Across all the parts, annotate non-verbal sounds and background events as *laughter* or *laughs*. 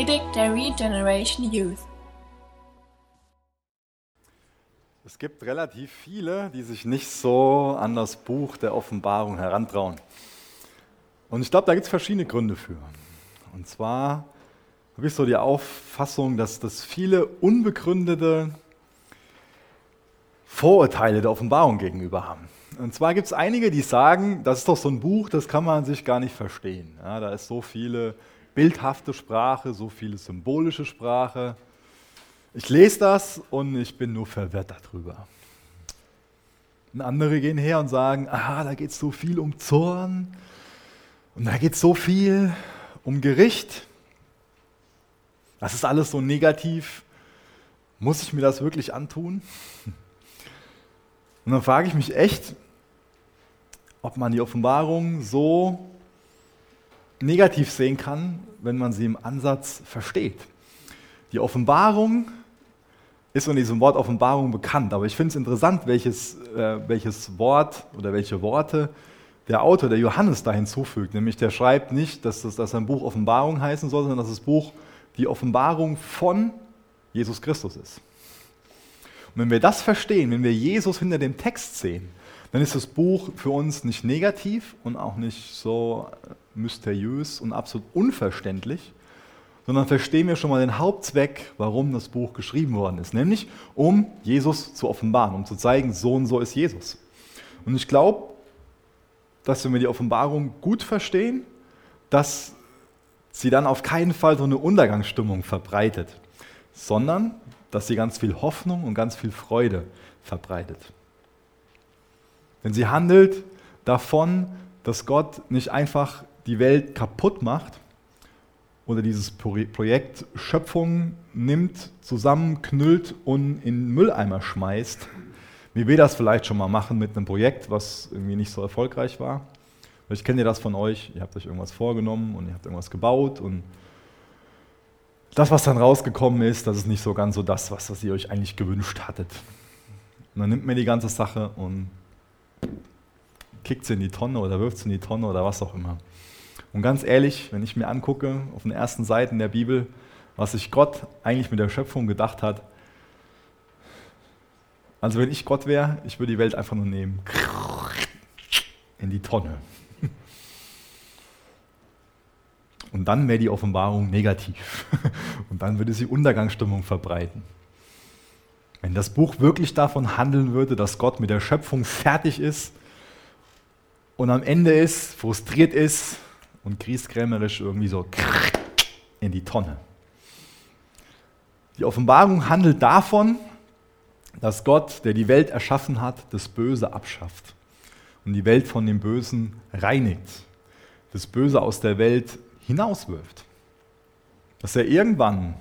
Predigt der Regeneration Youth. Es gibt relativ viele, die sich nicht so an das Buch der Offenbarung herantrauen. Und ich glaube, da gibt es verschiedene Gründe für. Und zwar habe ich so die Auffassung, dass das viele unbegründete Vorurteile der Offenbarung gegenüber haben. Und zwar gibt es einige, die sagen, das ist doch so ein Buch, das kann man sich gar nicht verstehen. Ja, da ist so viele bildhafte Sprache, so viele symbolische Sprache. Ich lese das und ich bin nur verwirrt darüber. Und andere gehen her und sagen, aha, da geht es so viel um Zorn und da geht es so viel um Gericht. Das ist alles so negativ. Muss ich mir das wirklich antun? Und dann frage ich mich echt, ob man die Offenbarung so negativ sehen kann, wenn man sie im Ansatz versteht. Die Offenbarung ist in diesem Wort Offenbarung bekannt, aber ich finde es interessant, welches, äh, welches Wort oder welche Worte der Autor, der Johannes, da hinzufügt. Nämlich der schreibt nicht, dass, das, dass ein Buch Offenbarung heißen soll, sondern dass das Buch die Offenbarung von Jesus Christus ist. Und wenn wir das verstehen, wenn wir Jesus hinter dem Text sehen, dann ist das Buch für uns nicht negativ und auch nicht so mysteriös und absolut unverständlich, sondern verstehen wir schon mal den Hauptzweck, warum das Buch geschrieben worden ist, nämlich um Jesus zu offenbaren, um zu zeigen, so und so ist Jesus. Und ich glaube, dass wenn wir die Offenbarung gut verstehen, dass sie dann auf keinen Fall so eine Untergangsstimmung verbreitet, sondern dass sie ganz viel Hoffnung und ganz viel Freude verbreitet. Denn sie handelt davon, dass Gott nicht einfach die Welt kaputt macht oder dieses Projekt Schöpfung nimmt, zusammenknüllt und in Mülleimer schmeißt, wie wir das vielleicht schon mal machen mit einem Projekt, was irgendwie nicht so erfolgreich war. Vielleicht kennt ihr das von euch, ihr habt euch irgendwas vorgenommen und ihr habt irgendwas gebaut und das, was dann rausgekommen ist, das ist nicht so ganz so das, was, was ihr euch eigentlich gewünscht hattet. Und dann nimmt man die ganze Sache und kickt sie in die Tonne oder wirft sie in die Tonne oder was auch immer. Und ganz ehrlich, wenn ich mir angucke auf den ersten Seiten der Bibel, was sich Gott eigentlich mit der Schöpfung gedacht hat, also wenn ich Gott wäre, ich würde die Welt einfach nur nehmen, in die Tonne. Und dann wäre die Offenbarung negativ. Und dann würde sie Untergangsstimmung verbreiten. Wenn das Buch wirklich davon handeln würde, dass Gott mit der Schöpfung fertig ist und am Ende ist, frustriert ist und grieskrämerisch irgendwie so in die Tonne. Die Offenbarung handelt davon, dass Gott, der die Welt erschaffen hat, das Böse abschafft und die Welt von dem Bösen reinigt, das Böse aus der Welt hinauswirft. Dass er irgendwann,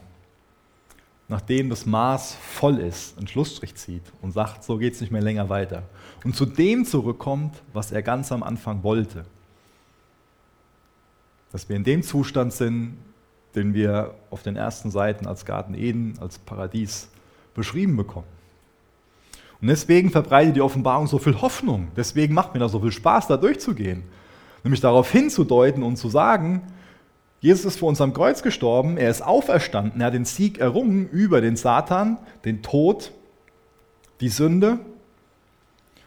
nachdem das Maß voll ist, einen Schlussstrich zieht und sagt, so geht es nicht mehr länger weiter. Und zu dem zurückkommt, was er ganz am Anfang wollte. Dass wir in dem Zustand sind, den wir auf den ersten Seiten als Garten Eden, als Paradies beschrieben bekommen. Und deswegen verbreitet die Offenbarung so viel Hoffnung. Deswegen macht mir das so viel Spaß, da durchzugehen. Nämlich darauf hinzudeuten und zu sagen, Jesus ist vor uns am Kreuz gestorben, er ist auferstanden, er hat den Sieg errungen über den Satan, den Tod, die Sünde.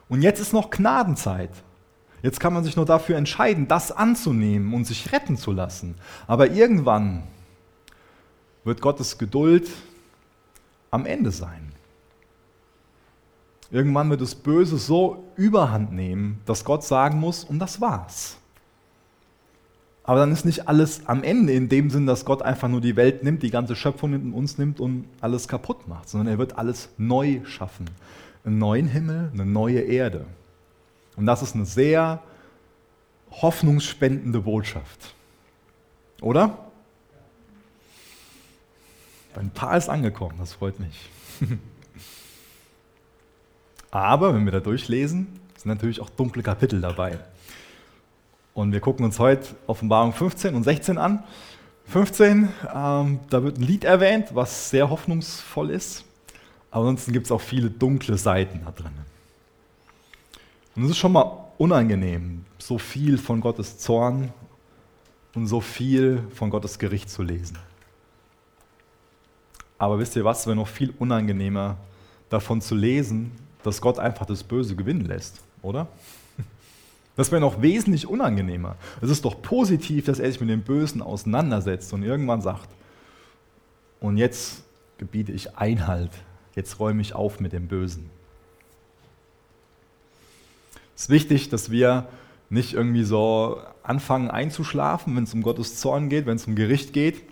Und jetzt ist noch Gnadenzeit. Jetzt kann man sich nur dafür entscheiden, das anzunehmen und sich retten zu lassen. Aber irgendwann wird Gottes Geduld am Ende sein. Irgendwann wird das Böse so überhand nehmen, dass Gott sagen muss, und das war's. Aber dann ist nicht alles am Ende in dem Sinn, dass Gott einfach nur die Welt nimmt, die ganze Schöpfung nimmt und uns nimmt und alles kaputt macht, sondern er wird alles neu schaffen. Einen neuen Himmel, eine neue Erde. Und das ist eine sehr hoffnungsspendende Botschaft. Oder? Ein paar ist angekommen, das freut mich. *laughs* Aber wenn wir da durchlesen, sind natürlich auch dunkle Kapitel dabei. Und wir gucken uns heute Offenbarung 15 und 16 an. 15, ähm, da wird ein Lied erwähnt, was sehr hoffnungsvoll ist. Aber ansonsten gibt es auch viele dunkle Seiten da drin. Und es ist schon mal unangenehm, so viel von Gottes Zorn und so viel von Gottes Gericht zu lesen. Aber wisst ihr was, es wäre noch viel unangenehmer davon zu lesen, dass Gott einfach das Böse gewinnen lässt, oder? Das wäre noch wesentlich unangenehmer. Es ist doch positiv, dass er sich mit dem Bösen auseinandersetzt und irgendwann sagt, und jetzt gebiete ich Einhalt, jetzt räume ich auf mit dem Bösen. Es ist wichtig, dass wir nicht irgendwie so anfangen einzuschlafen, wenn es um Gottes Zorn geht, wenn es um Gericht geht.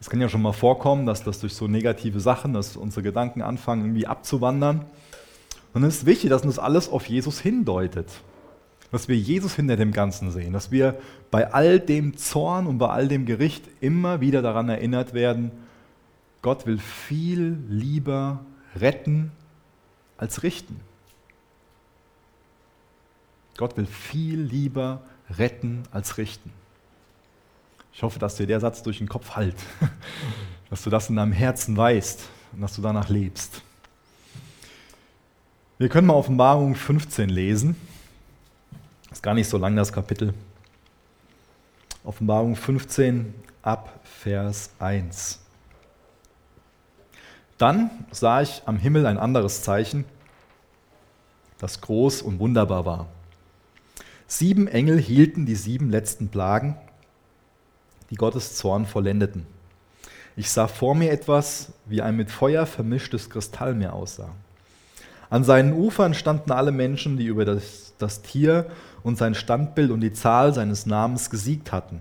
Es kann ja schon mal vorkommen, dass das durch so negative Sachen, dass unsere Gedanken anfangen irgendwie abzuwandern. Und es ist wichtig, dass uns alles auf Jesus hindeutet. Dass wir Jesus hinter dem Ganzen sehen. Dass wir bei all dem Zorn und bei all dem Gericht immer wieder daran erinnert werden, Gott will viel lieber retten als richten. Gott will viel lieber retten als richten. Ich hoffe, dass dir der Satz durch den Kopf halt, *laughs* dass du das in deinem Herzen weißt und dass du danach lebst. Wir können mal Offenbarung 15 lesen. Ist gar nicht so lang das Kapitel. Offenbarung 15 ab Vers 1. Dann sah ich am Himmel ein anderes Zeichen, das groß und wunderbar war. Sieben Engel hielten die sieben letzten Plagen, die Gottes Zorn vollendeten. Ich sah vor mir etwas, wie ein mit Feuer vermischtes Kristallmeer aussah. An seinen Ufern standen alle Menschen, die über das, das Tier und sein Standbild und die Zahl seines Namens gesiegt hatten.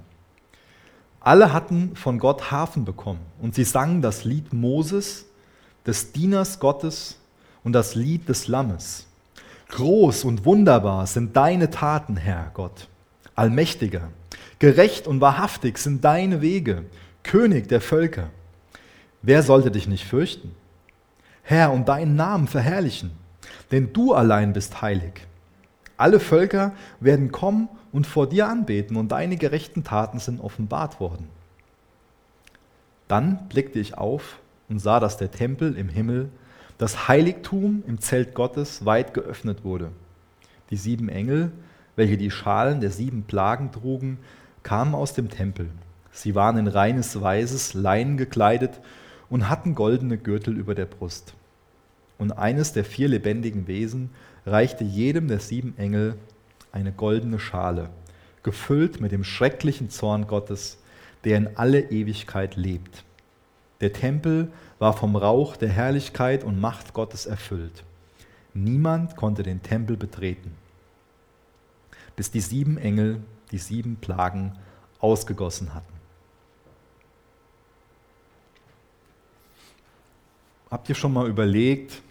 Alle hatten von Gott Hafen bekommen und sie sangen das Lied Moses, des Dieners Gottes und das Lied des Lammes. Groß und wunderbar sind deine Taten, Herr Gott, Allmächtiger. Gerecht und wahrhaftig sind deine Wege, König der Völker. Wer sollte dich nicht fürchten? Herr, und deinen Namen verherrlichen, denn du allein bist heilig. Alle Völker werden kommen und vor dir anbeten, und deine gerechten Taten sind offenbart worden. Dann blickte ich auf und sah, dass der Tempel im Himmel das Heiligtum im Zelt Gottes weit geöffnet wurde. Die sieben Engel, welche die Schalen der sieben Plagen trugen, kamen aus dem Tempel. Sie waren in reines weißes Leinen gekleidet und hatten goldene Gürtel über der Brust. Und eines der vier lebendigen Wesen reichte jedem der sieben Engel eine goldene Schale, gefüllt mit dem schrecklichen Zorn Gottes, der in alle Ewigkeit lebt. Der Tempel war vom Rauch der Herrlichkeit und Macht Gottes erfüllt. Niemand konnte den Tempel betreten, bis die sieben Engel die sieben Plagen ausgegossen hatten. Habt ihr schon mal überlegt,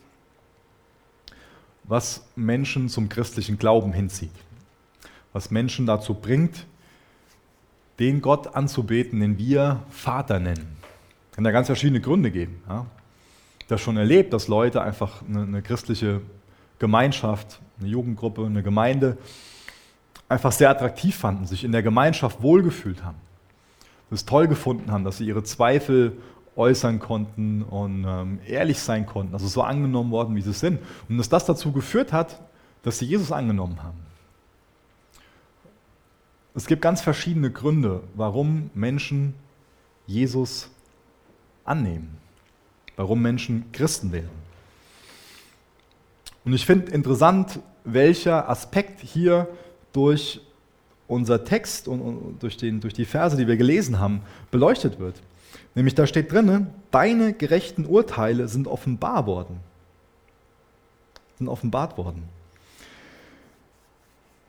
was Menschen zum christlichen Glauben hinzieht? Was Menschen dazu bringt, den Gott anzubeten, den wir Vater nennen? Kann da ganz verschiedene Gründe geben. Ja. Ich habe das schon erlebt, dass Leute einfach eine, eine christliche Gemeinschaft, eine Jugendgruppe, eine Gemeinde einfach sehr attraktiv fanden, sich in der Gemeinschaft wohlgefühlt haben, es toll gefunden haben, dass sie ihre Zweifel äußern konnten und ähm, ehrlich sein konnten, also so angenommen worden, wie sie sind. Und dass das dazu geführt hat, dass sie Jesus angenommen haben. Es gibt ganz verschiedene Gründe, warum Menschen Jesus annehmen, warum Menschen Christen werden. Und ich finde interessant, welcher Aspekt hier durch unser Text und durch, den, durch die Verse, die wir gelesen haben, beleuchtet wird. Nämlich da steht drin, deine gerechten Urteile sind offenbar worden. Sind offenbart worden.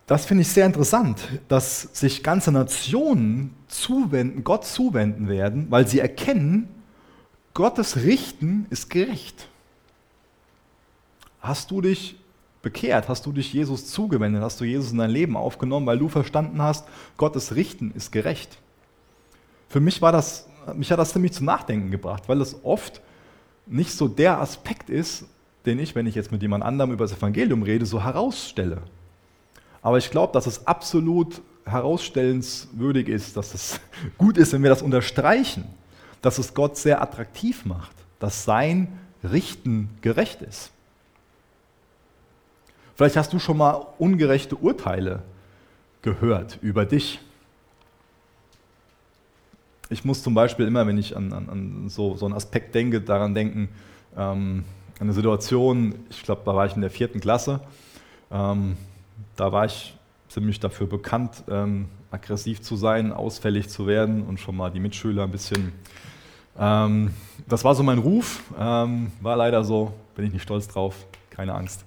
Das finde ich sehr interessant, dass sich ganze Nationen zuwenden, Gott zuwenden werden, weil sie erkennen, Gottes Richten ist gerecht. Hast du dich bekehrt? Hast du dich Jesus zugewendet? Hast du Jesus in dein Leben aufgenommen, weil du verstanden hast, Gottes Richten ist gerecht? Für mich war das, mich hat das ziemlich zum Nachdenken gebracht, weil es oft nicht so der Aspekt ist, den ich, wenn ich jetzt mit jemand anderem über das Evangelium rede, so herausstelle. Aber ich glaube, dass es absolut herausstellenswürdig ist, dass es *laughs* gut ist, wenn wir das unterstreichen dass es Gott sehr attraktiv macht, dass sein Richten gerecht ist. Vielleicht hast du schon mal ungerechte Urteile gehört über dich. Ich muss zum Beispiel immer, wenn ich an, an, an so, so einen Aspekt denke, daran denken, ähm, eine Situation, ich glaube, da war ich in der vierten Klasse, ähm, da war ich ziemlich dafür bekannt, ähm, aggressiv zu sein, ausfällig zu werden und schon mal die Mitschüler ein bisschen. Ähm, das war so mein Ruf, ähm, war leider so, bin ich nicht stolz drauf, keine Angst.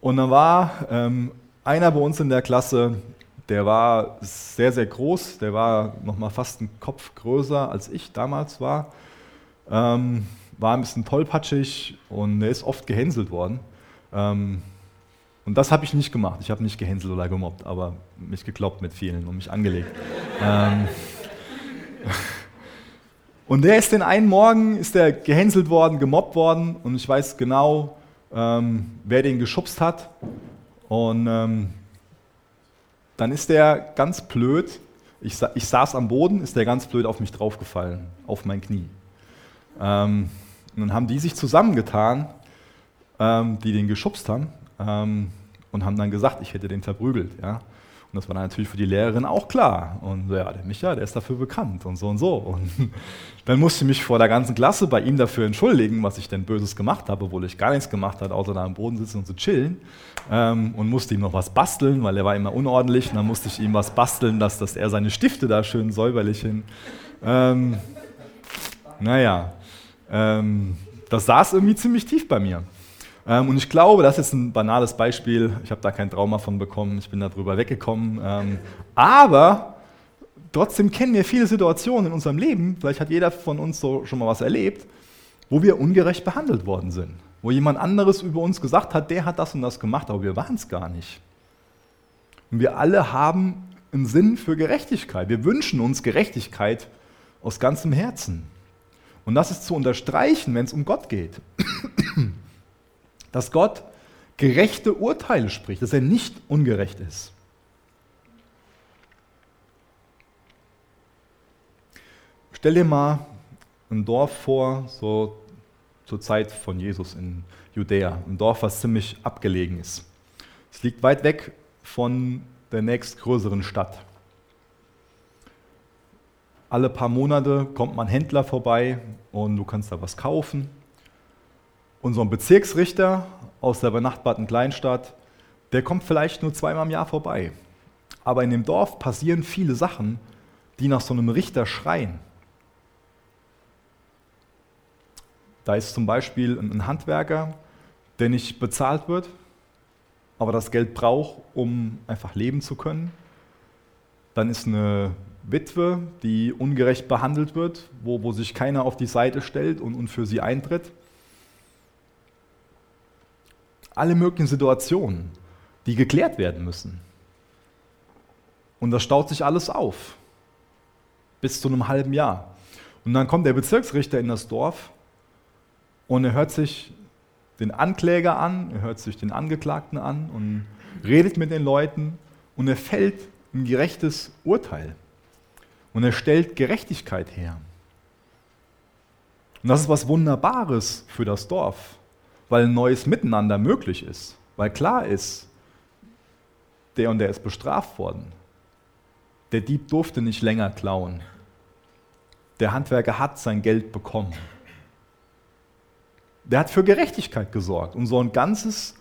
Und dann war ähm, einer bei uns in der Klasse, der war sehr, sehr groß, der war nochmal fast einen Kopf größer als ich damals war. Ähm, war ein bisschen tollpatschig und er ist oft gehänselt worden. Ähm, und das habe ich nicht gemacht. Ich habe nicht gehänselt oder gemobbt, aber mich gekloppt mit vielen und mich angelegt. ähm, *laughs* und der ist den einen Morgen, ist der gehänselt worden, gemobbt worden und ich weiß genau, ähm, wer den geschubst hat. Und ähm, dann ist der ganz blöd, ich, ich, saß am Boden, ist der ganz blöd auf mich draufgefallen, auf mein Knie. Ähm, und dann haben die sich zusammengetan, ähm, die den geschubst haben, ähm, und haben dann gesagt, ich hätte den verprügelt. Ja? Und das war natürlich für die Lehrerin auch klar. Und ja, der Micha, der ist dafür bekannt und so und so. Und *laughs* dann musste ich mich vor der ganzen Klasse bei ihm dafür entschuldigen, was ich denn Böses gemacht habe, obwohl ich gar nichts gemacht habe, außer da am Boden sitzen und zu chillen. Ähm, und musste ihm noch was basteln, weil er war immer unordentlich. Und dann musste ich ihm was basteln, dass, dass er seine Stifte da schön säuberlich hin. Ähm, naja, ähm, das saß irgendwie ziemlich tief bei mir. Ähm, und ich glaube, das ist ein banales Beispiel. Ich habe da kein Trauma von bekommen, ich bin darüber weggekommen. Ähm, aber trotzdem kennen wir viele Situationen in unserem Leben, vielleicht hat jeder von uns so schon mal was erlebt, wo wir ungerecht behandelt worden sind. Wo jemand anderes über uns gesagt hat, der hat das und das gemacht, aber wir waren es gar nicht. Und wir alle haben einen Sinn für Gerechtigkeit. Wir wünschen uns Gerechtigkeit aus ganzem Herzen. Und das ist zu unterstreichen, wenn es um Gott geht dass Gott gerechte Urteile spricht, dass er nicht ungerecht ist. Stell dir mal ein Dorf vor, so zur Zeit von Jesus in Judäa, ein Dorf, was ziemlich abgelegen ist. Es liegt weit weg von der nächstgrößeren Stadt. Alle paar Monate kommt man Händler vorbei und du kannst da was kaufen unserem Bezirksrichter aus der benachbarten Kleinstadt, der kommt vielleicht nur zweimal im Jahr vorbei. Aber in dem Dorf passieren viele Sachen, die nach so einem Richter schreien. Da ist zum Beispiel ein Handwerker, der nicht bezahlt wird, aber das Geld braucht, um einfach leben zu können. Dann ist eine Witwe, die ungerecht behandelt wird, wo, wo sich keiner auf die Seite stellt und, und für sie eintritt alle möglichen Situationen, die geklärt werden müssen. Und das staut sich alles auf. Bis zu einem halben Jahr. Und dann kommt der Bezirksrichter in das Dorf und er hört sich den Ankläger an, er hört sich den Angeklagten an und redet mit den Leuten und er fällt ein gerechtes Urteil. Und er stellt Gerechtigkeit her. Und das ist was Wunderbares für das Dorf weil ein neues Miteinander möglich ist, weil klar ist, der und der ist bestraft worden. Der Dieb durfte nicht länger klauen. Der Handwerker hat sein Geld bekommen. Der hat für Gerechtigkeit gesorgt und so ein ganzes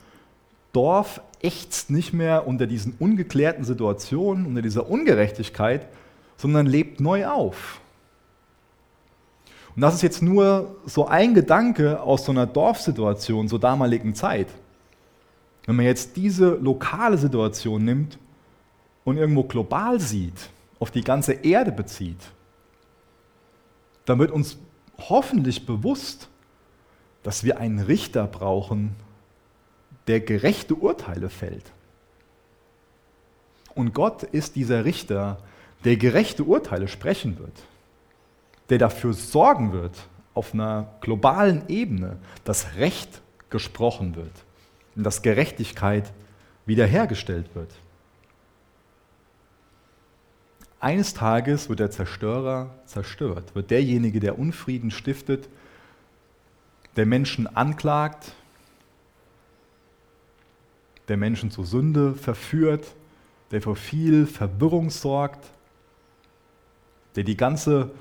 Dorf ächzt nicht mehr unter diesen ungeklärten Situationen, unter dieser Ungerechtigkeit, sondern lebt neu auf. Und das ist jetzt nur so ein Gedanke aus so einer Dorfsituation zur damaligen Zeit. Wenn man jetzt diese lokale Situation nimmt und irgendwo global sieht, auf die ganze Erde bezieht, dann wird uns hoffentlich bewusst, dass wir einen Richter brauchen, der gerechte Urteile fällt. Und Gott ist dieser Richter, der gerechte Urteile sprechen wird der dafür sorgen wird, auf einer globalen Ebene, dass Recht gesprochen wird und dass Gerechtigkeit wiederhergestellt wird. Eines Tages wird der Zerstörer zerstört, wird derjenige, der Unfrieden stiftet, der Menschen anklagt, der Menschen zur Sünde verführt, der für viel Verwirrung sorgt, der die ganze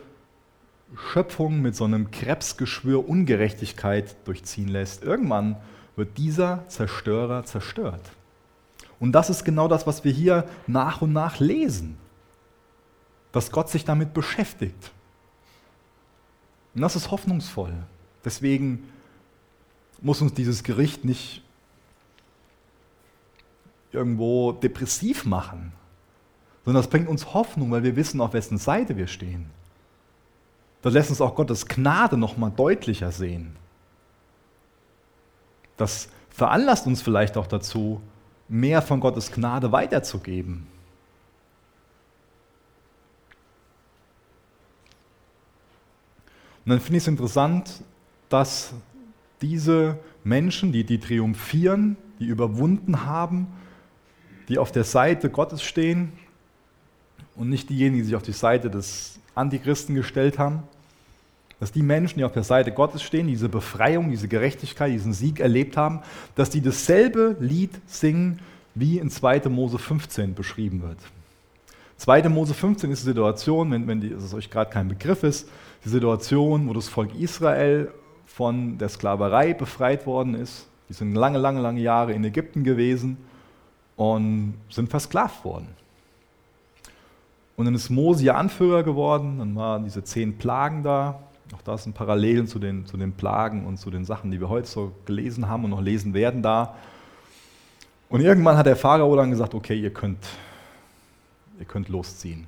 Schöpfung mit so einem Krebsgeschwür Ungerechtigkeit durchziehen lässt. Irgendwann wird dieser Zerstörer zerstört. Und das ist genau das, was wir hier nach und nach lesen, dass Gott sich damit beschäftigt. Und das ist hoffnungsvoll. Deswegen muss uns dieses Gericht nicht irgendwo depressiv machen, sondern das bringt uns Hoffnung, weil wir wissen, auf wessen Seite wir stehen. Das lässt uns auch Gottes Gnade noch mal deutlicher sehen. Das veranlasst uns vielleicht auch dazu, mehr von Gottes Gnade weiterzugeben. Und dann finde ich es interessant, dass diese Menschen, die, die triumphieren, die überwunden haben, die auf der Seite Gottes stehen und nicht diejenigen, die sich auf die Seite des Antichristen gestellt haben, dass die Menschen, die auf der Seite Gottes stehen, diese Befreiung, diese Gerechtigkeit, diesen Sieg erlebt haben, dass die dasselbe Lied singen, wie in 2. Mose 15 beschrieben wird. 2. Mose 15 ist die Situation, wenn, wenn die, das euch gerade kein Begriff ist, die Situation, wo das Volk Israel von der Sklaverei befreit worden ist. Die sind lange, lange, lange Jahre in Ägypten gewesen und sind versklavt worden. Und dann ist Mose ihr Anführer geworden, dann waren diese zehn Plagen da. Auch das sind Parallelen zu den, zu den Plagen und zu den Sachen, die wir heute so gelesen haben und noch lesen werden da. Und irgendwann hat der Pharao dann gesagt, okay, ihr könnt, ihr könnt losziehen.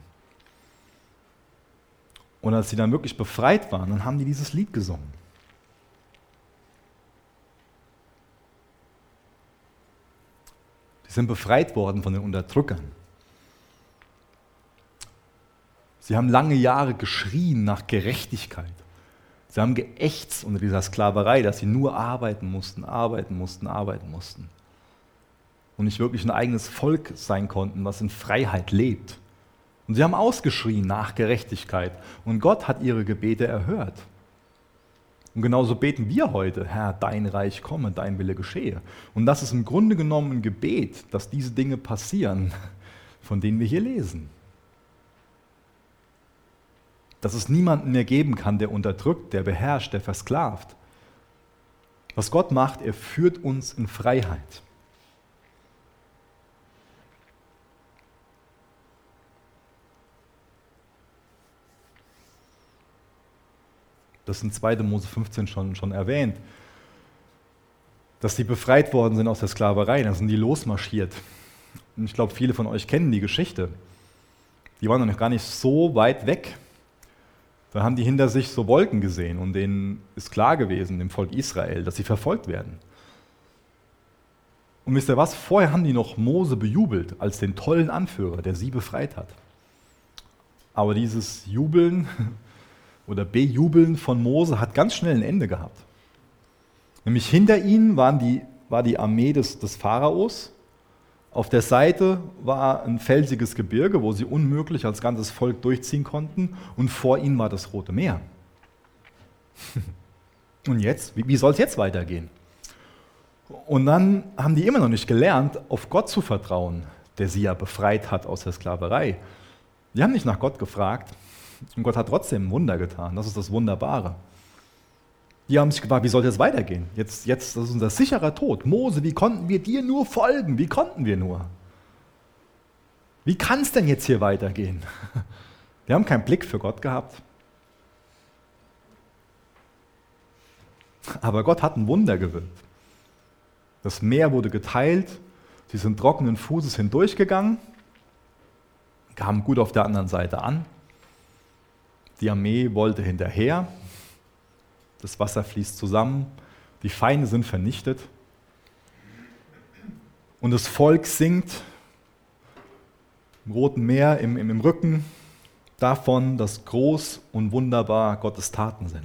Und als sie dann wirklich befreit waren, dann haben die dieses Lied gesungen. Sie sind befreit worden von den Unterdrückern. Sie haben lange Jahre geschrien nach Gerechtigkeit. Sie haben geächtzt unter dieser Sklaverei, dass sie nur arbeiten mussten, arbeiten mussten, arbeiten mussten. Und nicht wirklich ein eigenes Volk sein konnten, was in Freiheit lebt. Und sie haben ausgeschrien nach Gerechtigkeit. Und Gott hat ihre Gebete erhört. Und genauso beten wir heute, Herr, dein Reich komme, dein Wille geschehe. Und das ist im Grunde genommen ein Gebet, dass diese Dinge passieren, von denen wir hier lesen. Dass es niemanden mehr geben kann, der unterdrückt, der beherrscht, der versklavt. Was Gott macht, er führt uns in Freiheit. Das ist in 2. Mose 15 schon, schon erwähnt. Dass die befreit worden sind aus der Sklaverei, dann sind die losmarschiert. Und ich glaube, viele von euch kennen die Geschichte. Die waren noch gar nicht so weit weg. Da haben die hinter sich so Wolken gesehen und denen ist klar gewesen, dem Volk Israel, dass sie verfolgt werden. Und wisst ihr was? Vorher haben die noch Mose bejubelt als den tollen Anführer, der sie befreit hat. Aber dieses Jubeln *laughs* oder Bejubeln von Mose hat ganz schnell ein Ende gehabt. Nämlich hinter ihnen waren die, war die Armee des, des Pharaos. Auf der Seite war ein felsiges Gebirge, wo sie unmöglich als ganzes Volk durchziehen konnten. Und vor ihnen war das Rote Meer. *laughs* Und jetzt, wie, soll es jetzt weitergehen? Und dann haben die immer noch nicht gelernt, auf Gott zu vertrauen, der sie ja befreit hat aus der Sklaverei. Die haben nicht nach Gott gefragt, und Gott hat trotzdem ein Wunder getan. Das ist das Wunderbare. Die haben sich gefragt, wie soll das weitergehen? Jetzt, jetzt, das ist unser sicherer Tod. Mose, wie konnten wir dir nur folgen? Wie konnten wir nur? Wie kann es denn jetzt hier weitergehen? *laughs* Wir haben keinen Blick für Gott gehabt. Aber Gott hat ein Wunder gewirkt. Das Meer wurde geteilt, sie sind trockenen Fußes hindurchgegangen, kamen gut auf der anderen Seite an. Die Armee wollte hinterher. Das Wasser fließt zusammen. Die Feinde sind vernichtet. Und das Volk singt im Roten Meer, im, im, im Rücken davon, dass groß und wunderbar Gottes Taten sind.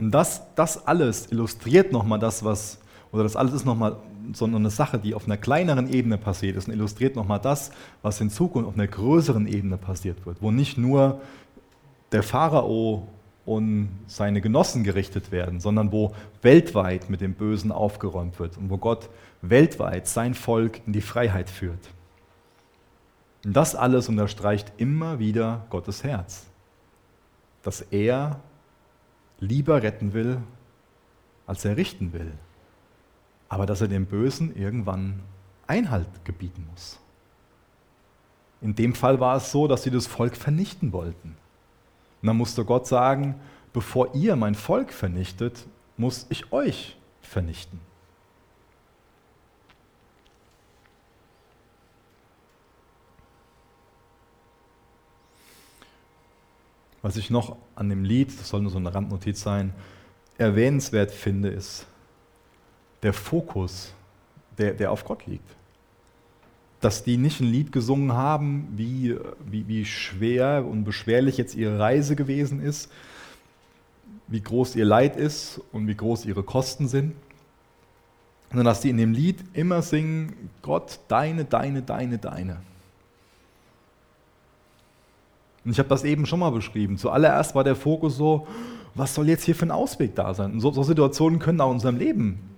Und das, das alles illustriert nochmal das, was, oder das alles ist nochmal sondern eine Sache, die auf einer kleineren Ebene passiert ist und illustriert nochmal das, was in Zukunft auf einer größeren Ebene passiert wird, wo nicht nur der Pharao und seine Genossen gerichtet werden, sondern wo weltweit mit dem Bösen aufgeräumt wird und wo Gott weltweit sein Volk in die Freiheit führt. Und das alles unterstreicht immer wieder Gottes Herz, dass er lieber retten will, als er richten will, aber dass er dem Bösen irgendwann Einhalt gebieten muss. In dem Fall war es so, dass sie das Volk vernichten wollten. Und dann musste Gott sagen, bevor ihr mein Volk vernichtet, muss ich euch vernichten. Was ich noch an dem Lied, das soll nur so eine Randnotiz sein, erwähnenswert finde, ist der Fokus, der, der auf Gott liegt. Dass die nicht ein Lied gesungen haben, wie, wie, wie schwer und beschwerlich jetzt ihre Reise gewesen ist, wie groß ihr Leid ist und wie groß ihre Kosten sind, sondern dass die in dem Lied immer singen, Gott, deine, deine, deine, deine. Und ich habe das eben schon mal beschrieben. Zuallererst war der Fokus so, was soll jetzt hier für ein Ausweg da sein? Und so, so Situationen können auch in unserem Leben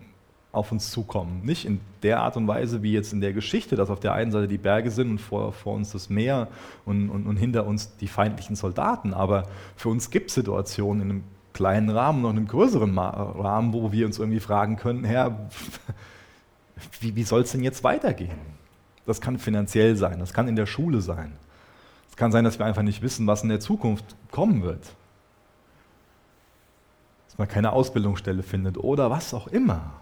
auf uns zukommen. Nicht in der Art und Weise wie jetzt in der Geschichte, dass auf der einen Seite die Berge sind und vor, vor uns das Meer und, und, und hinter uns die feindlichen Soldaten. Aber für uns gibt es Situationen in einem kleinen Rahmen, noch in einem größeren Rahmen, wo wir uns irgendwie fragen können, Herr, *laughs* wie, wie soll es denn jetzt weitergehen? Das kann finanziell sein, das kann in der Schule sein. Es kann sein, dass wir einfach nicht wissen, was in der Zukunft kommen wird. Dass man keine Ausbildungsstelle findet oder was auch immer.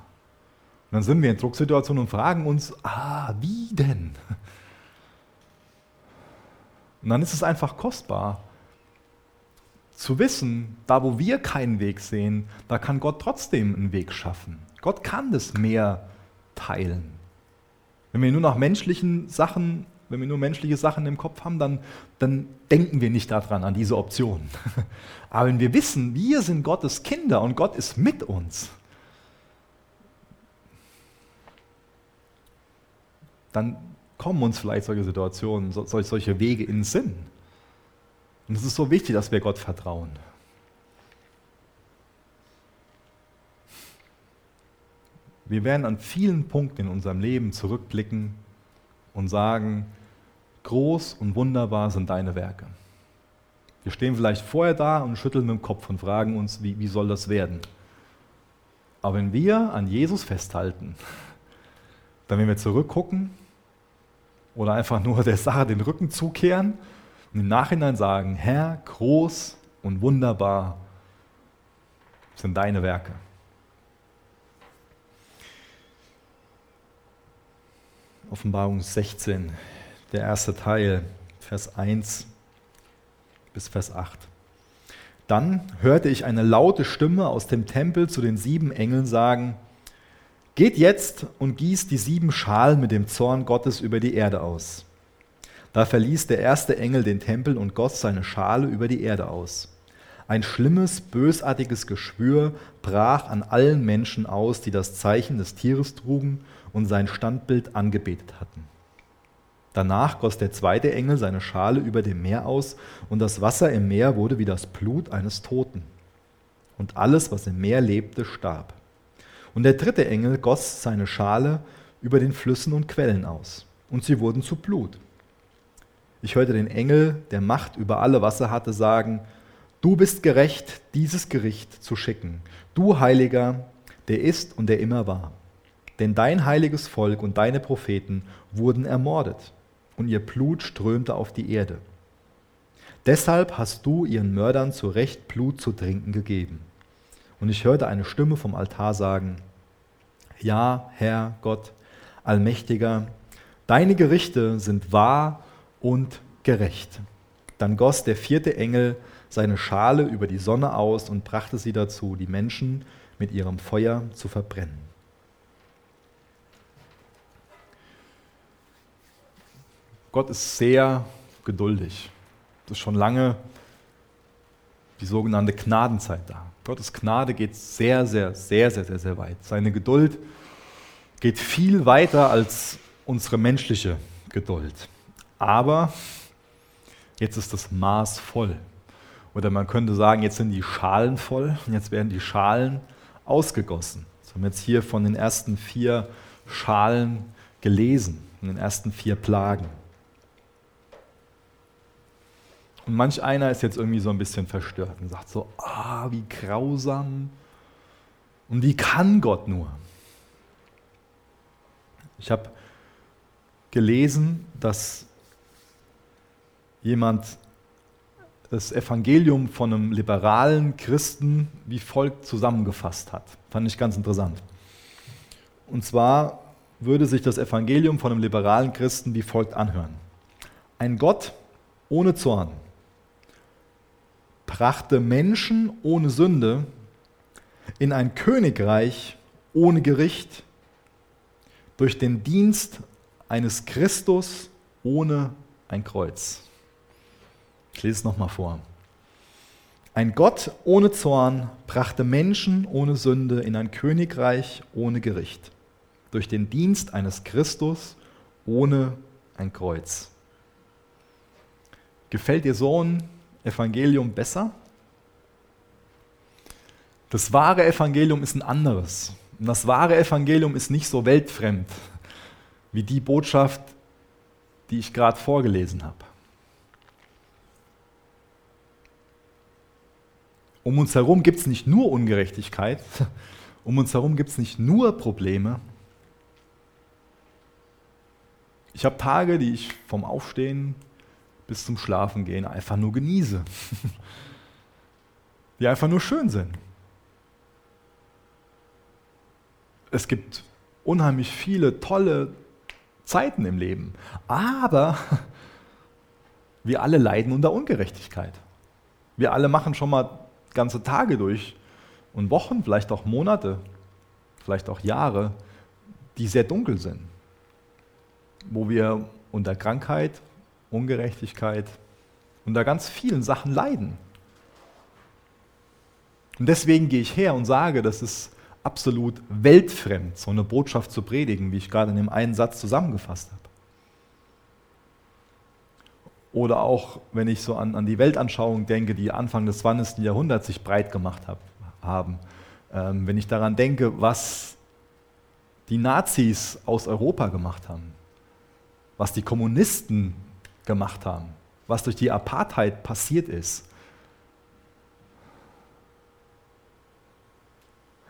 Und dann sind wir in Drucksituationen und fragen uns, ah, wie denn? Und dann ist es einfach kostbar zu wissen, da wo wir keinen Weg sehen, da kann Gott trotzdem einen Weg schaffen. Gott kann das Meer teilen. Wenn wir nur nach menschlichen Sachen wenn wir nur menschliche Sachen im Kopf haben, dann, dann denken wir nicht daran, an diese Option. *laughs* Aber wenn wir wissen, wir sind Gottes Kinder und Gott ist mit uns, dann kommen uns vielleicht solche Situationen, solche Wege in den Sinn. Und es ist so wichtig, dass wir Gott vertrauen. Wir werden an vielen Punkten in unserem Leben zurückblicken und sagen, Groß und wunderbar sind deine Werke. Wir stehen vielleicht vorher da und schütteln mit dem Kopf und fragen uns, wie, wie soll das werden? Aber wenn wir an Jesus festhalten, *laughs* dann wenn wir zurückgucken oder einfach nur der Sache den Rücken zukehren und im Nachhinein sagen, Herr, groß und wunderbar sind deine Werke. Offenbarung 16 der erste Teil, Vers 1 bis Vers 8. Dann hörte ich eine laute Stimme aus dem Tempel zu den sieben Engeln sagen, Geht jetzt und gießt die sieben Schalen mit dem Zorn Gottes über die Erde aus. Da verließ der erste Engel den Tempel und goss seine Schale über die Erde aus. Ein schlimmes, bösartiges Geschwür brach an allen Menschen aus, die das Zeichen des Tieres trugen und sein Standbild angebetet hatten. Danach goss der zweite Engel seine Schale über dem Meer aus, und das Wasser im Meer wurde wie das Blut eines Toten. Und alles, was im Meer lebte, starb. Und der dritte Engel goss seine Schale über den Flüssen und Quellen aus, und sie wurden zu Blut. Ich hörte den Engel, der Macht über alle Wasser hatte, sagen, Du bist gerecht, dieses Gericht zu schicken, du Heiliger, der ist und der immer war. Denn dein heiliges Volk und deine Propheten wurden ermordet und ihr Blut strömte auf die Erde. Deshalb hast du ihren Mördern zu Recht Blut zu trinken gegeben. Und ich hörte eine Stimme vom Altar sagen, Ja, Herr Gott, Allmächtiger, deine Gerichte sind wahr und gerecht. Dann goss der vierte Engel seine Schale über die Sonne aus und brachte sie dazu, die Menschen mit ihrem Feuer zu verbrennen. Gott ist sehr geduldig. Das ist schon lange die sogenannte Gnadenzeit da. Gottes Gnade geht sehr, sehr, sehr, sehr, sehr, sehr weit. Seine Geduld geht viel weiter als unsere menschliche Geduld. Aber jetzt ist das Maß voll. Oder man könnte sagen, jetzt sind die Schalen voll und jetzt werden die Schalen ausgegossen. Das haben wir jetzt hier von den ersten vier Schalen gelesen, von den ersten vier Plagen. Und manch einer ist jetzt irgendwie so ein bisschen verstört und sagt so, ah, wie grausam. Und wie kann Gott nur? Ich habe gelesen, dass jemand das Evangelium von einem liberalen Christen wie folgt zusammengefasst hat. Fand ich ganz interessant. Und zwar würde sich das Evangelium von einem liberalen Christen wie folgt anhören. Ein Gott ohne Zorn brachte Menschen ohne Sünde in ein Königreich ohne Gericht durch den Dienst eines Christus ohne ein Kreuz. Ich lese es nochmal vor. Ein Gott ohne Zorn brachte Menschen ohne Sünde in ein Königreich ohne Gericht, durch den Dienst eines Christus ohne ein Kreuz. Gefällt dir so ein Evangelium besser? Das wahre Evangelium ist ein anderes. Und das wahre Evangelium ist nicht so weltfremd wie die Botschaft, die ich gerade vorgelesen habe. Um uns herum gibt es nicht nur Ungerechtigkeit, *laughs* um uns herum gibt es nicht nur Probleme. Ich habe Tage, die ich vom Aufstehen bis zum Schlafengehen einfach nur genieße, *laughs* die einfach nur schön sind. Es gibt unheimlich viele tolle Zeiten im Leben, aber *laughs* wir alle leiden unter Ungerechtigkeit. Wir alle machen schon mal ganze Tage durch und Wochen, vielleicht auch Monate, vielleicht auch Jahre, die sehr dunkel sind, wo wir unter Krankheit, Ungerechtigkeit, unter ganz vielen Sachen leiden. Und deswegen gehe ich her und sage, das ist absolut weltfremd, so eine Botschaft zu predigen, wie ich gerade in dem einen Satz zusammengefasst habe. Oder auch, wenn ich so an, an die Weltanschauung denke, die Anfang des 20. Jahrhunderts sich breit gemacht hab, haben. Ähm, wenn ich daran denke, was die Nazis aus Europa gemacht haben, was die Kommunisten gemacht haben, was durch die Apartheid passiert ist.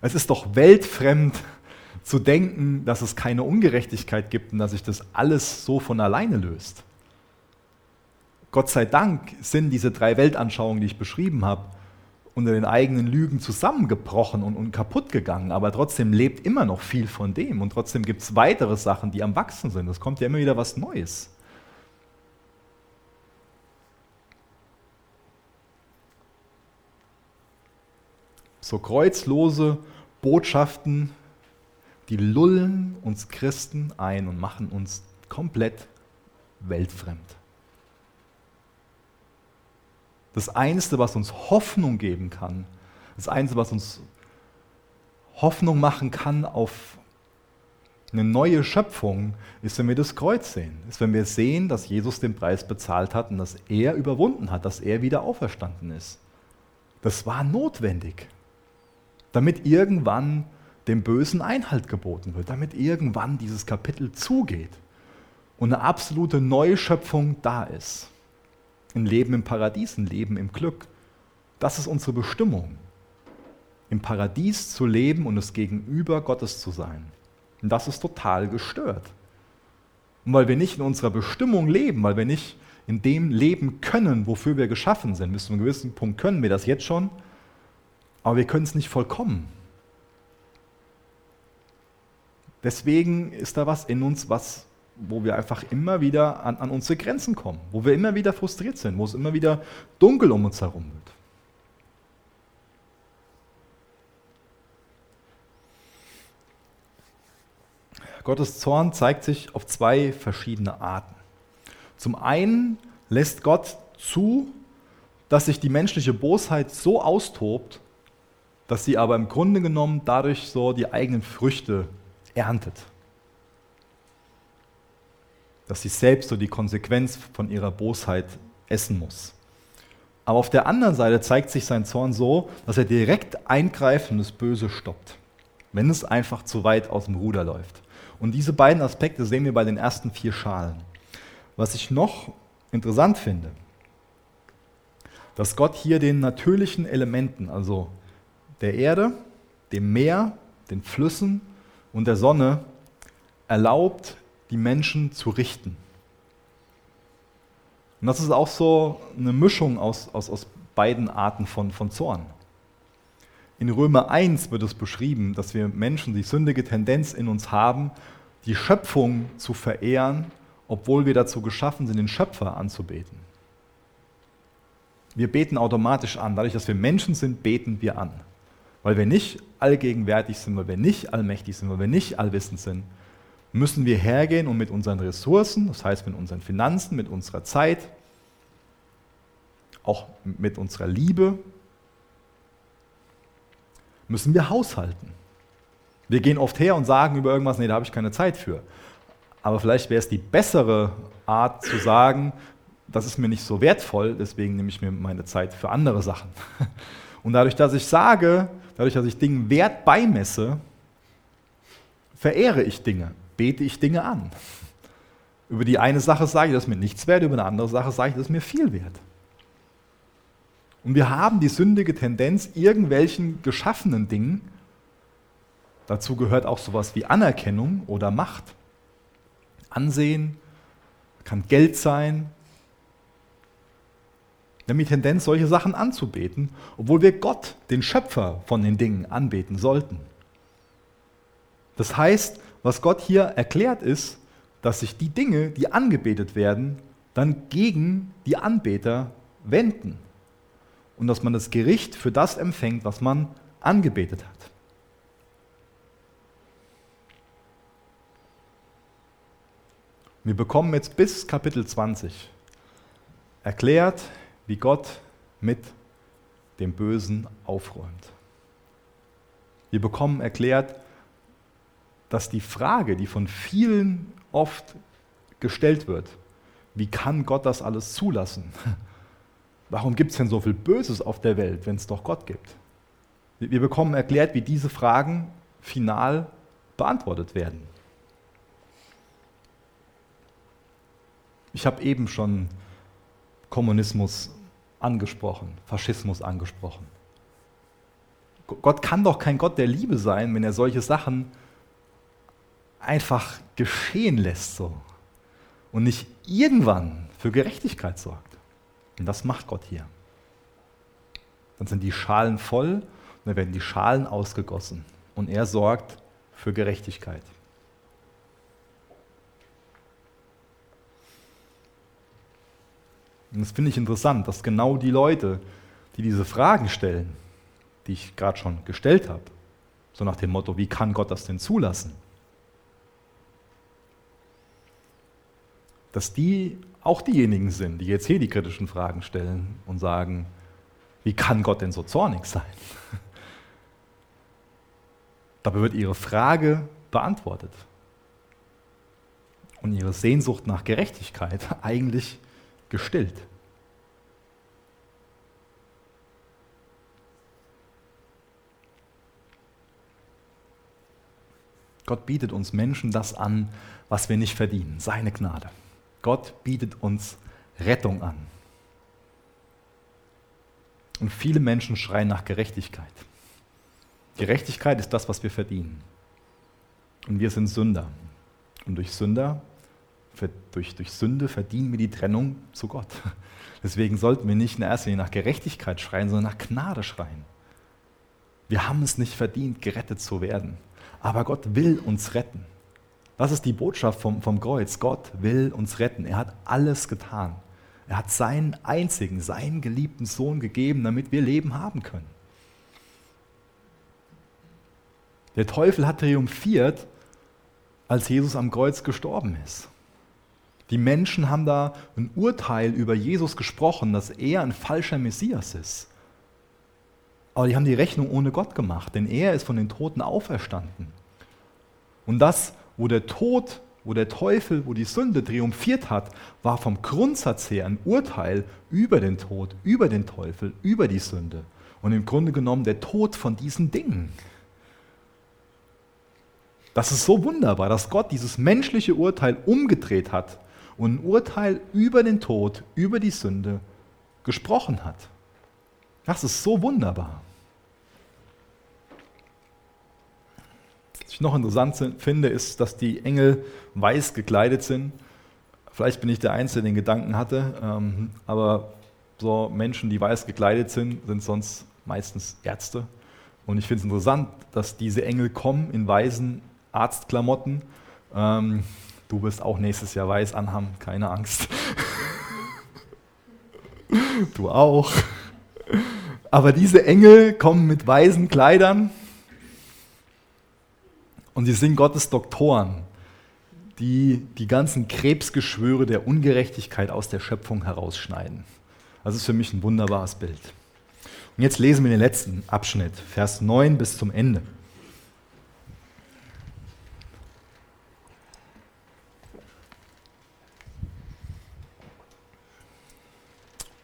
Es ist doch weltfremd *laughs* zu denken, dass es keine Ungerechtigkeit gibt und dass sich das alles so von alleine löst. Gott sei Dank sind diese drei Weltanschauungen, die ich beschrieben habe, unter den eigenen Lügen zusammengebrochen und, und kaputt gegangen, aber trotzdem lebt immer noch viel von dem und trotzdem gibt es weitere Sachen, die am Wachsen sind. Es kommt ja immer wieder was Neues. So kreuzlose Botschaften, die lullen uns Christen ein und machen uns komplett weltfremd. Das Einzige, was uns Hoffnung geben kann, das Einzige, was uns Hoffnung machen kann auf eine neue Schöpfung, ist, wenn wir das Kreuz sehen. Ist, wenn wir sehen, dass Jesus den Preis bezahlt hat und dass er überwunden hat, dass er wieder auferstanden ist. Das war notwendig, damit irgendwann dem Bösen Einhalt geboten wird, damit irgendwann dieses Kapitel zugeht und eine absolute Neuschöpfung da ist. Ein Leben im Paradies, ein Leben im Glück. Das ist unsere Bestimmung. Im Paradies zu leben und es gegenüber Gottes zu sein. Und das ist total gestört. Und weil wir nicht in unserer Bestimmung leben, weil wir nicht in dem leben können, wofür wir geschaffen sind, bis zu einem gewissen Punkt können wir das jetzt schon, aber wir können es nicht vollkommen. Deswegen ist da was in uns, was wo wir einfach immer wieder an, an unsere Grenzen kommen, wo wir immer wieder frustriert sind, wo es immer wieder dunkel um uns herum wird. Gottes Zorn zeigt sich auf zwei verschiedene Arten. Zum einen lässt Gott zu, dass sich die menschliche Bosheit so austobt, dass sie aber im Grunde genommen dadurch so die eigenen Früchte erntet dass sie selbst so die Konsequenz von ihrer Bosheit essen muss. Aber auf der anderen Seite zeigt sich sein Zorn so, dass er direkt eingreift und das Böse stoppt, wenn es einfach zu weit aus dem Ruder läuft. Und diese beiden Aspekte sehen wir bei den ersten vier Schalen. Was ich noch interessant finde, dass Gott hier den natürlichen Elementen, also der Erde, dem Meer, den Flüssen und der Sonne, erlaubt, die Menschen zu richten. Und das ist auch so eine Mischung aus, aus, aus beiden Arten von, von Zorn. In Römer 1 wird es beschrieben, dass wir Menschen die sündige Tendenz in uns haben, die Schöpfung zu verehren, obwohl wir dazu geschaffen sind, den Schöpfer anzubeten. Wir beten automatisch an. Dadurch, dass wir Menschen sind, beten wir an. Weil wir nicht allgegenwärtig sind, weil wir nicht allmächtig sind, weil wir nicht allwissend sind, müssen wir hergehen und mit unseren Ressourcen, das heißt mit unseren Finanzen, mit unserer Zeit, auch mit unserer Liebe, müssen wir haushalten. Wir gehen oft her und sagen über irgendwas, nee, da habe ich keine Zeit für. Aber vielleicht wäre es die bessere Art zu sagen, das ist mir nicht so wertvoll, deswegen nehme ich mir meine Zeit für andere Sachen. *laughs* Und dadurch, dass ich sage, dadurch, dass ich Dingen Wert beimesse, verehre ich Dinge, bete ich Dinge an. Über die eine Sache sage ich, das ist mir nichts wert, über eine andere Sache sage ich, das ist mir viel wert. Und wir haben die sündige Tendenz, irgendwelchen geschaffenen Dingen, dazu gehört auch sowas wie Anerkennung oder Macht, Ansehen, kann Geld sein. Die Tendenz, solche Sachen anzubeten, obwohl wir Gott, den Schöpfer von den Dingen, anbeten sollten. Das heißt, was Gott hier erklärt ist, dass sich die Dinge, die angebetet werden, dann gegen die Anbeter wenden und dass man das Gericht für das empfängt, was man angebetet hat. Wir bekommen jetzt bis Kapitel 20 erklärt, wie Gott mit dem Bösen aufräumt. Wir bekommen erklärt, dass die Frage, die von vielen oft gestellt wird, wie kann Gott das alles zulassen? *laughs* Warum gibt es denn so viel Böses auf der Welt, wenn es doch Gott gibt? Wir bekommen erklärt, wie diese Fragen final beantwortet werden. Ich habe eben schon Kommunismus angesprochen, Faschismus angesprochen. Gott kann doch kein Gott der Liebe sein, wenn er solche Sachen einfach geschehen lässt so und nicht irgendwann für Gerechtigkeit sorgt. Und das macht Gott hier. Dann sind die Schalen voll und dann werden die Schalen ausgegossen und er sorgt für Gerechtigkeit. Und das finde ich interessant, dass genau die Leute, die diese Fragen stellen, die ich gerade schon gestellt habe, so nach dem Motto, wie kann Gott das denn zulassen? dass die auch diejenigen sind, die jetzt hier die kritischen Fragen stellen und sagen, wie kann Gott denn so zornig sein? *laughs* Dabei wird ihre Frage beantwortet und ihre Sehnsucht nach Gerechtigkeit *laughs* eigentlich gestillt. Gott bietet uns Menschen das an, was wir nicht verdienen, seine Gnade. Gott bietet uns Rettung an. Und viele Menschen schreien nach Gerechtigkeit. Gerechtigkeit ist das, was wir verdienen. Und wir sind Sünder. Und durch Sünder, durch, durch Sünde verdienen wir die Trennung zu Gott. *laughs* Deswegen sollten wir nicht in erster Linie nach Gerechtigkeit schreien, sondern nach Gnade schreien. Wir haben es nicht verdient, gerettet zu werden. Aber Gott will uns retten. Das ist die Botschaft vom, vom Kreuz. Gott will uns retten. Er hat alles getan. Er hat seinen einzigen, seinen geliebten Sohn gegeben, damit wir Leben haben können. Der Teufel hat triumphiert, als Jesus am Kreuz gestorben ist. Die Menschen haben da ein Urteil über Jesus gesprochen, dass er ein falscher Messias ist. Aber die haben die Rechnung ohne Gott gemacht, denn er ist von den Toten auferstanden. Und das wo der Tod, wo der Teufel, wo die Sünde triumphiert hat, war vom Grundsatz her ein Urteil über den Tod, über den Teufel, über die Sünde. Und im Grunde genommen der Tod von diesen Dingen. Das ist so wunderbar, dass Gott dieses menschliche Urteil umgedreht hat und ein Urteil über den Tod, über die Sünde gesprochen hat. Das ist so wunderbar. Was ich noch interessant finde, ist, dass die Engel weiß gekleidet sind. Vielleicht bin ich der Einzige, der den Gedanken hatte, ähm, aber so Menschen, die weiß gekleidet sind, sind sonst meistens Ärzte. Und ich finde es interessant, dass diese Engel kommen in weißen Arztklamotten. Ähm, du wirst auch nächstes Jahr weiß anhaben, keine Angst. *laughs* du auch. Aber diese Engel kommen mit weißen Kleidern und sie sind Gottes Doktoren, die die ganzen Krebsgeschwüre der Ungerechtigkeit aus der Schöpfung herausschneiden. Das ist für mich ein wunderbares Bild. Und jetzt lesen wir den letzten Abschnitt, Vers 9 bis zum Ende.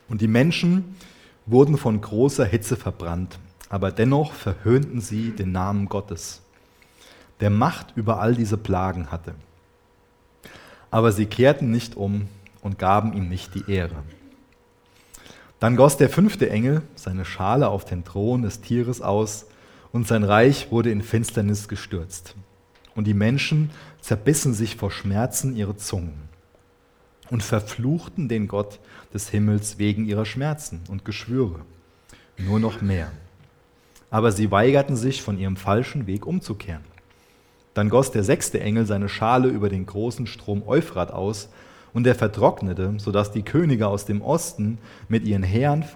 Und die Menschen wurden von großer Hitze verbrannt, aber dennoch verhöhnten sie den Namen Gottes, der Macht über all diese Plagen hatte. Aber sie kehrten nicht um und gaben ihm nicht die Ehre. Dann goss der fünfte Engel seine Schale auf den Thron des Tieres aus, und sein Reich wurde in Finsternis gestürzt. Und die Menschen zerbissen sich vor Schmerzen ihre Zungen und verfluchten den Gott des Himmels wegen ihrer Schmerzen und Geschwüre. Nur noch mehr. Aber sie weigerten sich, von ihrem falschen Weg umzukehren. Dann goss der sechste Engel seine Schale über den großen Strom Euphrat aus, und er vertrocknete, sodass die Könige aus dem Osten mit ihren Heeren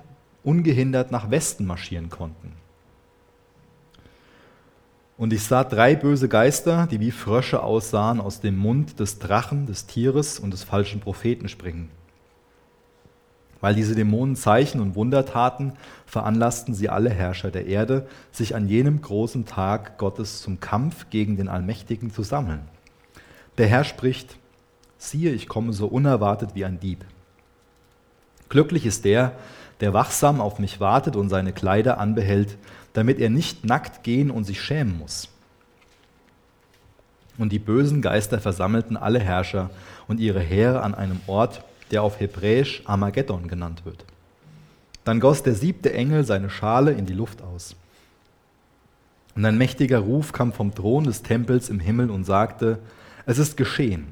ungehindert nach Westen marschieren konnten. Und ich sah drei böse Geister, die wie Frösche aussahen, aus dem Mund des Drachen, des Tieres und des falschen Propheten springen. Weil diese Dämonen Zeichen und Wunder taten, veranlassten sie alle Herrscher der Erde, sich an jenem großen Tag Gottes zum Kampf gegen den Allmächtigen zu sammeln. Der Herr spricht, siehe, ich komme so unerwartet wie ein Dieb. Glücklich ist der, der wachsam auf mich wartet und seine Kleider anbehält, damit er nicht nackt gehen und sich schämen muss. Und die bösen Geister versammelten alle Herrscher und ihre Heere an einem Ort, der auf Hebräisch Armageddon genannt wird. Dann goss der siebte Engel seine Schale in die Luft aus. Und ein mächtiger Ruf kam vom Thron des Tempels im Himmel und sagte, es ist geschehen.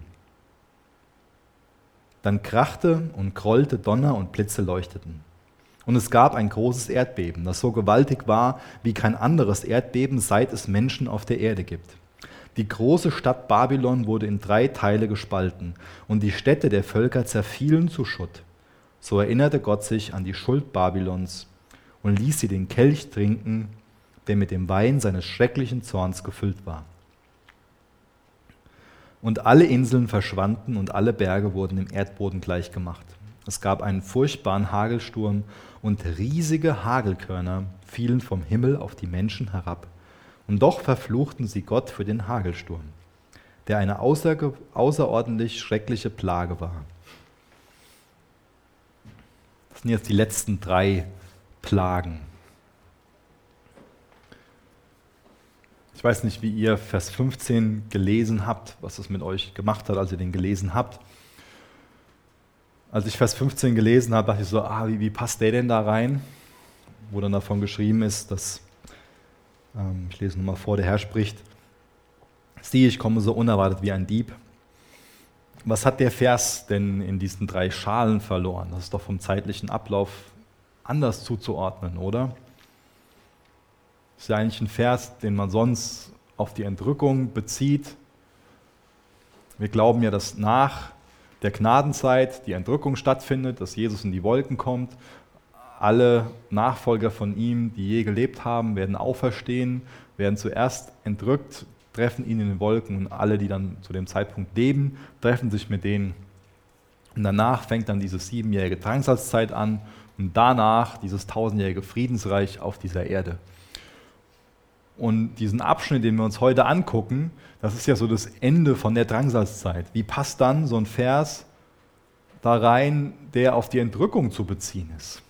Dann krachte und grollte Donner und Blitze leuchteten. Und es gab ein großes Erdbeben, das so gewaltig war wie kein anderes Erdbeben, seit es Menschen auf der Erde gibt. Die große Stadt Babylon wurde in drei Teile gespalten und die Städte der Völker zerfielen zu Schutt. So erinnerte Gott sich an die Schuld Babylons und ließ sie den Kelch trinken, der mit dem Wein seines schrecklichen Zorns gefüllt war. Und alle Inseln verschwanden und alle Berge wurden dem Erdboden gleichgemacht. Es gab einen furchtbaren Hagelsturm und riesige Hagelkörner fielen vom Himmel auf die Menschen herab. Und doch verfluchten sie Gott für den Hagelsturm, der eine außerordentlich schreckliche Plage war. Das sind jetzt die letzten drei Plagen. Ich weiß nicht, wie ihr Vers 15 gelesen habt, was es mit euch gemacht hat, als ihr den gelesen habt. Als ich Vers 15 gelesen habe, dachte ich so, ah, wie, wie passt der denn da rein? Wo dann davon geschrieben ist, dass, ich lese nochmal vor, der Herr spricht, siehe, ich komme so unerwartet wie ein Dieb. Was hat der Vers denn in diesen drei Schalen verloren? Das ist doch vom zeitlichen Ablauf anders zuzuordnen, oder? Das ist ja eigentlich ein Vers, den man sonst auf die Entrückung bezieht. Wir glauben ja, dass nach der Gnadenzeit die Entrückung stattfindet, dass Jesus in die Wolken kommt. Alle Nachfolger von ihm, die je gelebt haben, werden auferstehen, werden zuerst entrückt, treffen ihn in den Wolken und alle, die dann zu dem Zeitpunkt leben, treffen sich mit denen. Und danach fängt dann diese siebenjährige Drangsalzzeit an und danach dieses tausendjährige Friedensreich auf dieser Erde. Und diesen Abschnitt, den wir uns heute angucken, das ist ja so das Ende von der Drangsalzzeit. Wie passt dann so ein Vers da rein, der auf die Entrückung zu beziehen ist?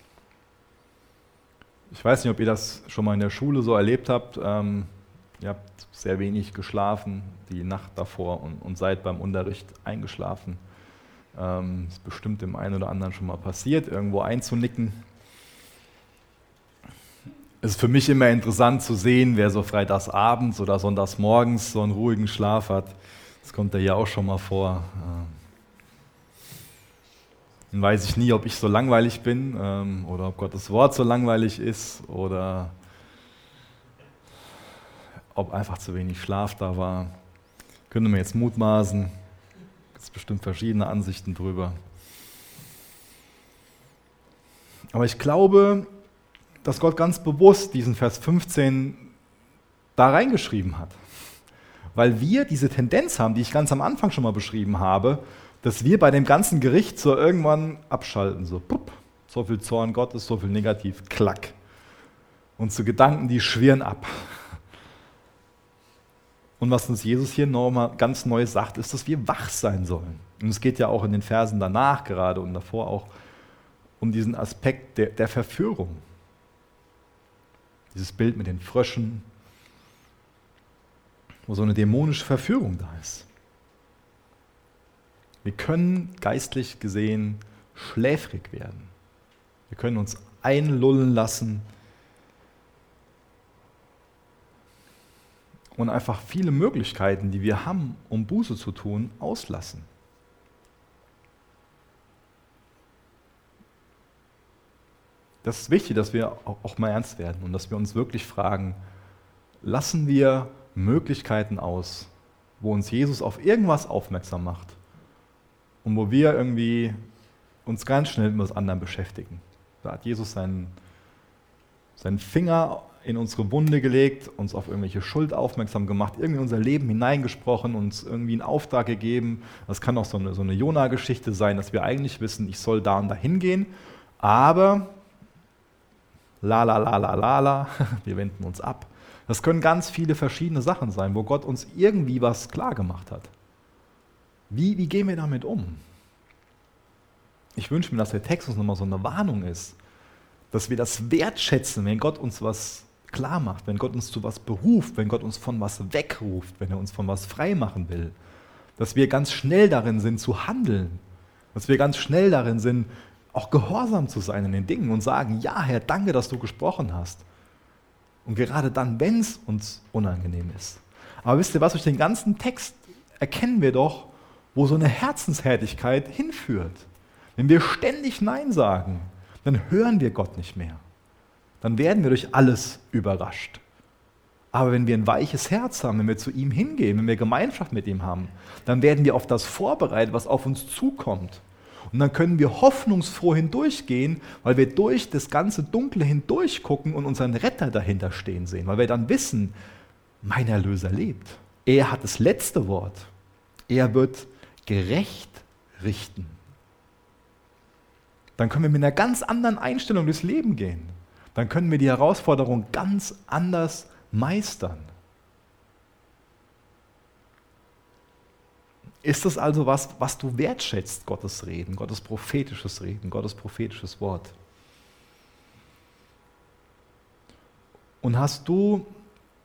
Ich weiß nicht, ob ihr das schon mal in der Schule so erlebt habt. Ähm, ihr habt sehr wenig geschlafen die Nacht davor und, und seid beim Unterricht eingeschlafen. Ähm, ist bestimmt dem einen oder anderen schon mal passiert, irgendwo einzunicken. Es ist für mich immer interessant zu sehen, wer so freitagsabends oder sonntagsmorgens so einen ruhigen Schlaf hat. Das kommt ja hier auch schon mal vor. Dann weiß ich nie, ob ich so langweilig bin ähm, oder ob Gottes Wort so langweilig ist oder ob einfach zu wenig Schlaf da war. Könnte man jetzt mutmaßen. Es gibt bestimmt verschiedene Ansichten drüber. Aber ich glaube, dass Gott ganz bewusst diesen Vers 15 da reingeschrieben hat. Weil wir diese Tendenz haben, die ich ganz am Anfang schon mal beschrieben habe, dass wir bei dem ganzen Gericht so irgendwann abschalten, so pup, so viel Zorn Gottes, so viel Negativ, klack. Und so Gedanken, die schwirren ab. Und was uns Jesus hier nochmal ganz neu sagt, ist, dass wir wach sein sollen. Und es geht ja auch in den Versen danach gerade und davor auch um diesen Aspekt der, der Verführung. Dieses Bild mit den Fröschen, wo so eine dämonische Verführung da ist. Wir können geistlich gesehen schläfrig werden. Wir können uns einlullen lassen und einfach viele Möglichkeiten, die wir haben, um Buße zu tun, auslassen. Das ist wichtig, dass wir auch mal ernst werden und dass wir uns wirklich fragen, lassen wir Möglichkeiten aus, wo uns Jesus auf irgendwas aufmerksam macht und wo wir irgendwie uns ganz schnell mit was anderem beschäftigen. Da hat Jesus seinen, seinen Finger in unsere Wunde gelegt, uns auf irgendwelche Schuld aufmerksam gemacht, irgendwie in unser Leben hineingesprochen, uns irgendwie einen Auftrag gegeben. Das kann auch so eine, so eine Jona-Geschichte sein, dass wir eigentlich wissen, ich soll da und da hingehen, aber la la la la la la, *laughs* wir wenden uns ab. Das können ganz viele verschiedene Sachen sein, wo Gott uns irgendwie was klar gemacht hat. Wie, wie gehen wir damit um? Ich wünsche mir, dass der Text uns nochmal so eine Warnung ist, dass wir das wertschätzen, wenn Gott uns was klar macht, wenn Gott uns zu was beruft, wenn Gott uns von was wegruft, wenn er uns von was frei machen will. Dass wir ganz schnell darin sind zu handeln, dass wir ganz schnell darin sind, auch gehorsam zu sein in den Dingen und sagen, ja Herr, danke, dass du gesprochen hast. Und gerade dann, wenn es uns unangenehm ist. Aber wisst ihr was, durch den ganzen Text erkennen wir doch, wo so eine Herzenshärtigkeit hinführt. Wenn wir ständig Nein sagen, dann hören wir Gott nicht mehr. Dann werden wir durch alles überrascht. Aber wenn wir ein weiches Herz haben, wenn wir zu ihm hingehen, wenn wir Gemeinschaft mit ihm haben, dann werden wir auf das vorbereitet, was auf uns zukommt. Und dann können wir hoffnungsfroh hindurchgehen, weil wir durch das ganze Dunkle hindurch gucken und unseren Retter dahinter stehen sehen, weil wir dann wissen, mein Erlöser lebt. Er hat das letzte Wort. Er wird gerecht richten. Dann können wir mit einer ganz anderen Einstellung durchs Leben gehen. Dann können wir die Herausforderung ganz anders meistern. Ist das also was, was du wertschätzt, Gottes Reden, Gottes prophetisches Reden, Gottes prophetisches Wort? Und hast du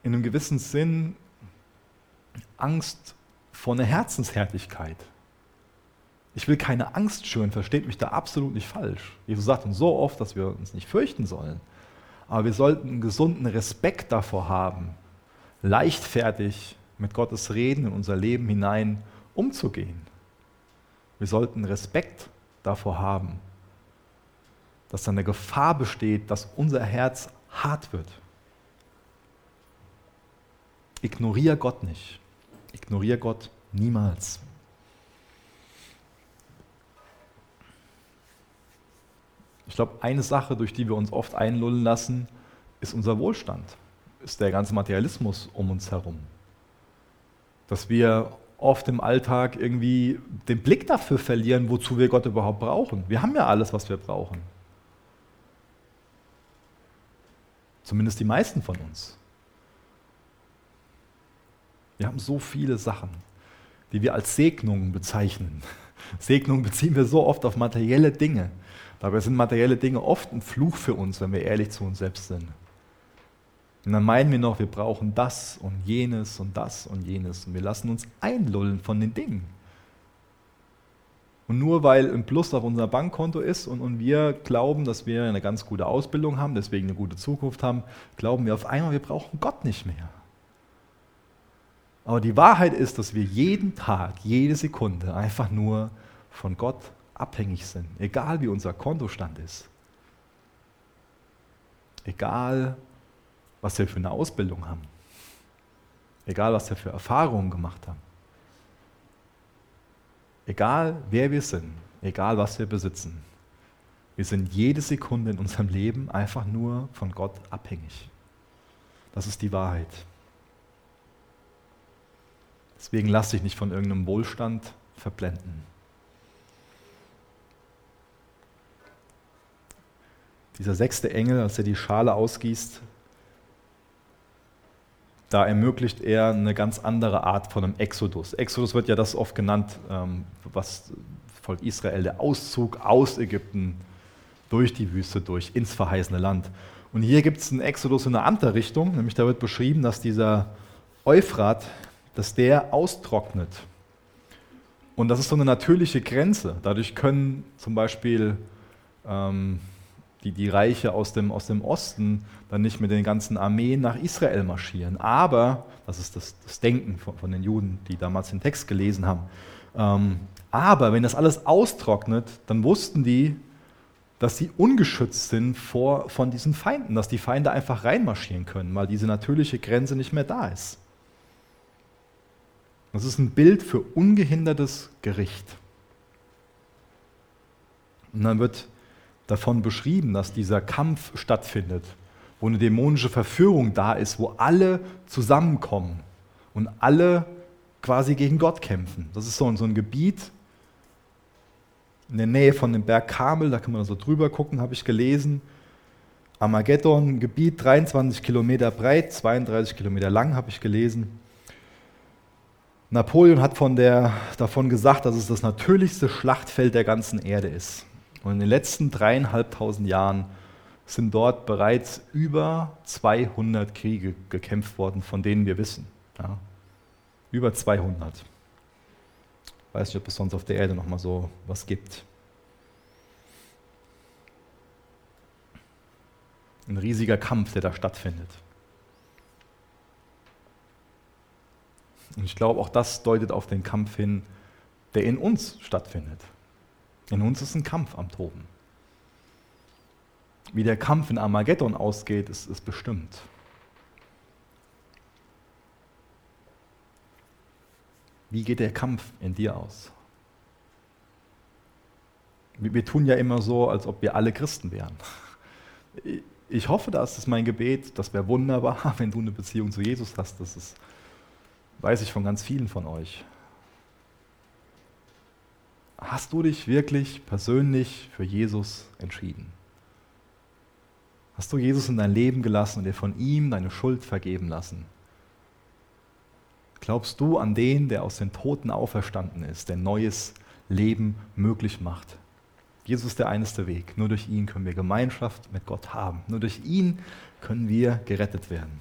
in einem gewissen Sinn Angst vor einer Herzenshärtigkeit? Ich will keine Angst schüren, versteht mich da absolut nicht falsch. Jesus sagt uns so oft, dass wir uns nicht fürchten sollen. Aber wir sollten einen gesunden Respekt davor haben, leichtfertig mit Gottes Reden in unser Leben hinein umzugehen. Wir sollten Respekt davor haben, dass da eine Gefahr besteht, dass unser Herz hart wird. Ignoriere Gott nicht. Ignoriere Gott niemals. Ich glaube, eine Sache, durch die wir uns oft einlullen lassen, ist unser Wohlstand, ist der ganze Materialismus um uns herum. Dass wir oft im Alltag irgendwie den Blick dafür verlieren, wozu wir Gott überhaupt brauchen. Wir haben ja alles, was wir brauchen. Zumindest die meisten von uns. Wir haben so viele Sachen, die wir als Segnungen bezeichnen. *laughs* Segnungen beziehen wir so oft auf materielle Dinge. Dabei sind materielle Dinge oft ein Fluch für uns, wenn wir ehrlich zu uns selbst sind. Und dann meinen wir noch, wir brauchen das und jenes und das und jenes. Und wir lassen uns einlullen von den Dingen. Und nur weil ein Plus auf unser Bankkonto ist und, und wir glauben, dass wir eine ganz gute Ausbildung haben, deswegen eine gute Zukunft haben, glauben wir auf einmal, wir brauchen Gott nicht mehr. Aber die Wahrheit ist, dass wir jeden Tag, jede Sekunde einfach nur von Gott abhängig sind, egal wie unser Kontostand ist. Egal, was wir für eine Ausbildung haben. Egal, was wir für Erfahrungen gemacht haben. Egal, wer wir sind, egal, was wir besitzen. Wir sind jede Sekunde in unserem Leben einfach nur von Gott abhängig. Das ist die Wahrheit. Deswegen lass dich nicht von irgendeinem Wohlstand verblenden. Dieser sechste Engel, als er die Schale ausgießt, da ermöglicht er eine ganz andere Art von einem Exodus. Exodus wird ja das oft genannt, ähm, was Volk Israel, der Auszug aus Ägypten durch die Wüste durch ins verheißene Land. Und hier gibt es einen Exodus in eine andere Richtung, nämlich da wird beschrieben, dass dieser Euphrat, dass der austrocknet. Und das ist so eine natürliche Grenze. Dadurch können zum Beispiel ähm, die, die Reiche aus dem, aus dem Osten dann nicht mit den ganzen Armeen nach Israel marschieren. Aber, das ist das, das Denken von, von, den Juden, die damals den Text gelesen haben, ähm, aber wenn das alles austrocknet, dann wussten die, dass sie ungeschützt sind vor, von diesen Feinden, dass die Feinde einfach reinmarschieren können, weil diese natürliche Grenze nicht mehr da ist. Das ist ein Bild für ungehindertes Gericht. Und dann wird davon beschrieben, dass dieser Kampf stattfindet, wo eine dämonische Verführung da ist, wo alle zusammenkommen und alle quasi gegen Gott kämpfen. Das ist so, ein Gebiet in der Nähe von dem Berg Kamel, da kann man so drüber gucken, habe ich gelesen. Armageddon, Gebiet 23 Kilometer breit, 32 Kilometer lang, habe ich gelesen. Napoleon hat von der, davon gesagt, dass es das natürlichste Schlachtfeld der ganzen Erde ist. Und in den letzten dreieinhalbtausend Jahren sind dort bereits über 200 Kriege gekämpft worden, von denen wir wissen. Ja. Über 200. Ich weiß nicht, ob es sonst auf der Erde noch mal so was gibt. Ein riesiger Kampf, der da stattfindet. Und ich glaube, auch das deutet auf den Kampf hin, der in uns stattfindet. In uns ist ein Kampf am Toben. Wie der Kampf in Armageddon ausgeht, ist, ist bestimmt. Wie geht der Kampf in dir aus? Wir tun ja immer so, als ob wir alle Christen wären. Ich hoffe, das ist mein Gebet. Das wäre wunderbar, *laughs* wenn du eine Beziehung zu Jesus hast. Das ist, weiß ich von ganz vielen von euch. Hast du dich wirklich persönlich für Jesus entschieden? Hast du Jesus in dein Leben gelassen und dir von ihm deine Schuld vergeben lassen? Glaubst du an den, der aus den Toten auferstanden ist, der neues Leben möglich macht? Jesus ist der einste Weg. Nur durch ihn können wir Gemeinschaft mit Gott haben. Nur durch ihn können wir gerettet werden.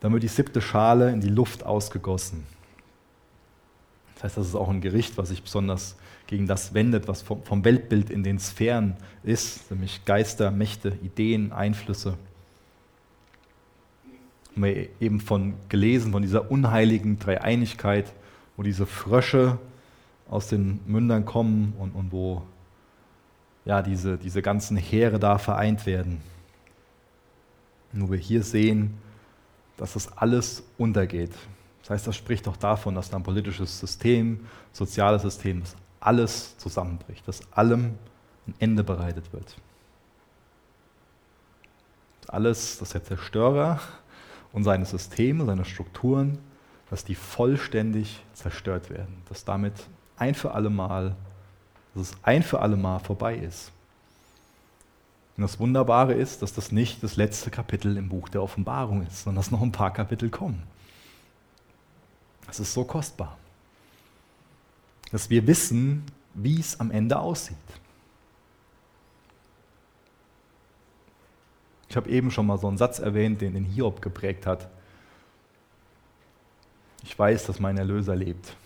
Dann wird die siebte Schale in die Luft ausgegossen. Das heißt, das ist auch ein Gericht, was sich besonders gegen das wendet, was vom, Weltbild in den Sphären ist, nämlich Geister, Mächte, Ideen, Einflüsse. Haben wir eben von gelesen, von dieser unheiligen Dreieinigkeit, wo diese Frösche aus den Mündern kommen und, und wo ja, diese, diese ganzen Heere da vereint werden. Nur wir hier sehen, dass das alles untergeht. Das heißt, das spricht doch davon, dass ein politisches System, soziales System, dass alles zusammenbricht, dass allem ein Ende bereitet wird. Alles, dass der Zerstörer und seine Systeme, seine Strukturen, dass die vollständig zerstört werden, dass damit ein für alle Mal, dass es ein für alle Mal vorbei ist. Und das Wunderbare ist, dass das nicht das letzte Kapitel im Buch der Offenbarung ist, sondern dass noch ein paar Kapitel kommen. Das ist so kostbar, dass wir wissen, wie es am Ende aussieht. Ich habe eben schon mal so einen Satz erwähnt, den den Hiob geprägt hat. Ich weiß, dass mein Erlöser lebt.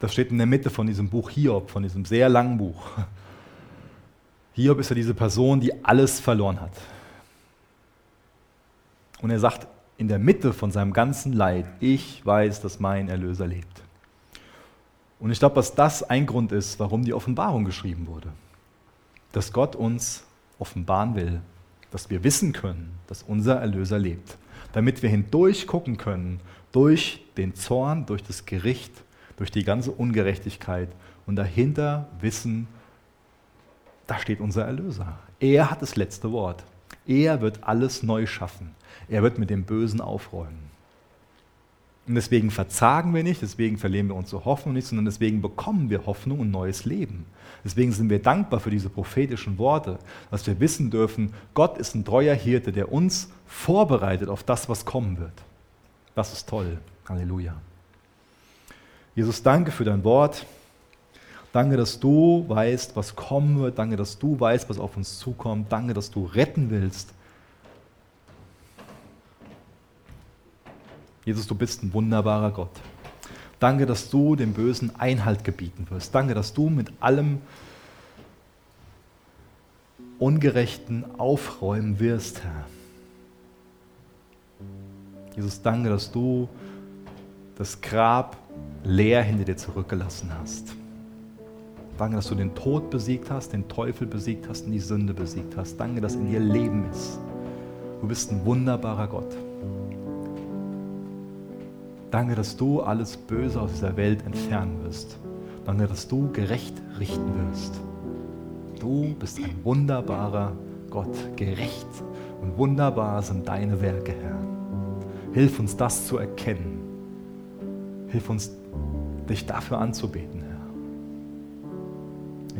Das steht in der Mitte von diesem Buch Hiob, von diesem sehr langen Buch. Hiob ist ja diese Person, die alles verloren hat. Und er sagt in der Mitte von seinem ganzen Leid, ich weiß, dass mein Erlöser lebt. Und ich glaube, dass das ein Grund ist, warum die Offenbarung geschrieben wurde. Dass Gott uns offenbaren will, dass wir wissen können, dass unser Erlöser lebt. Damit wir hindurch gucken können, durch den Zorn, durch das Gericht, durch die ganze Ungerechtigkeit und dahinter wissen, da steht unser Erlöser. Er hat das letzte Wort. Er wird alles neu schaffen. Er wird mit dem Bösen aufräumen. Und deswegen verzagen wir nicht, deswegen verlieren wir unsere Hoffnung nicht, sondern deswegen bekommen wir Hoffnung und neues Leben. Deswegen sind wir dankbar für diese prophetischen Worte, dass wir wissen dürfen, Gott ist ein treuer Hirte, der uns vorbereitet auf das, was kommen wird. Das ist toll. Halleluja. Jesus, danke für dein Wort. Danke, dass du weißt, was kommen wird. Danke, dass du weißt, was auf uns zukommt. Danke, dass du retten willst. Jesus, du bist ein wunderbarer Gott. Danke, dass du dem Bösen Einhalt gebieten wirst. Danke, dass du mit allem Ungerechten aufräumen wirst, Herr. Jesus, danke, dass du das Grab leer hinter dir zurückgelassen hast. Danke, dass du den Tod besiegt hast, den Teufel besiegt hast und die Sünde besiegt hast. Danke, dass in dir Leben ist. Du bist ein wunderbarer Gott. Danke, dass du alles Böse aus dieser Welt entfernen wirst. Danke, dass du gerecht richten wirst. Du bist ein wunderbarer Gott. Gerecht und wunderbar sind deine Werke, Herr. Hilf uns das zu erkennen. Hilf uns, dich dafür anzubeten, Herr.